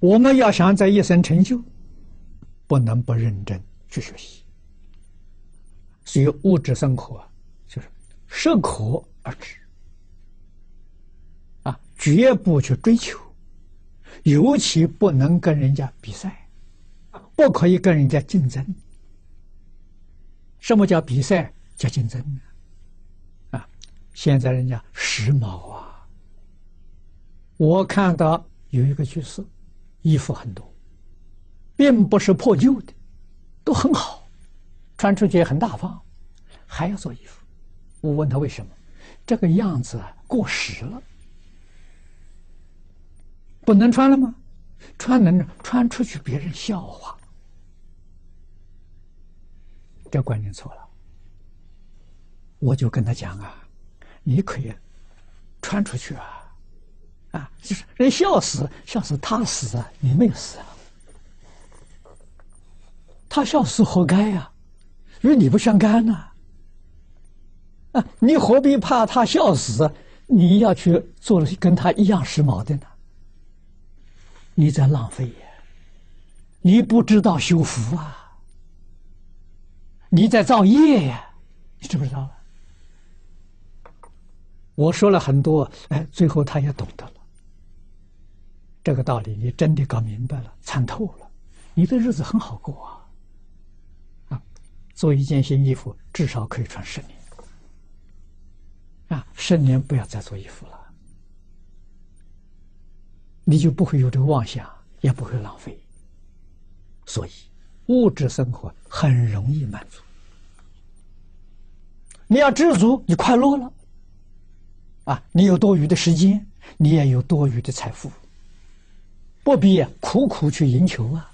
我们要想在一生成就，不能不认真去学习。所以物质生活就是适可而止，啊，绝不去追求，尤其不能跟人家比赛，不可以跟人家竞争。什么叫比赛？叫竞争呢？啊，现在人家时髦啊，我看到有一个居士。衣服很多，并不是破旧的，都很好，穿出去也很大方，还要做衣服。我问他为什么？这个样子过时了，不能穿了吗？穿能穿出去，别人笑话。这观念错了。我就跟他讲啊，你可以穿出去啊。啊，就是人笑死，笑死他死啊，你没有死啊。他笑死活该呀，与你不相干呐。啊，你何必怕他笑死？你要去做跟他一样时髦的呢？你在浪费呀！你不知道修福啊！你在造业呀！你知不知道？我说了很多，哎，最后他也懂得了。这个道理你真的搞明白了、参透了，你的日子很好过啊！啊，做一件新衣服至少可以穿十年，啊，十年不要再做衣服了，你就不会有这个妄想，也不会浪费。所以，物质生活很容易满足。你要知足，你快乐了，啊，你有多余的时间，你也有多余的财富。不必苦苦去赢球啊！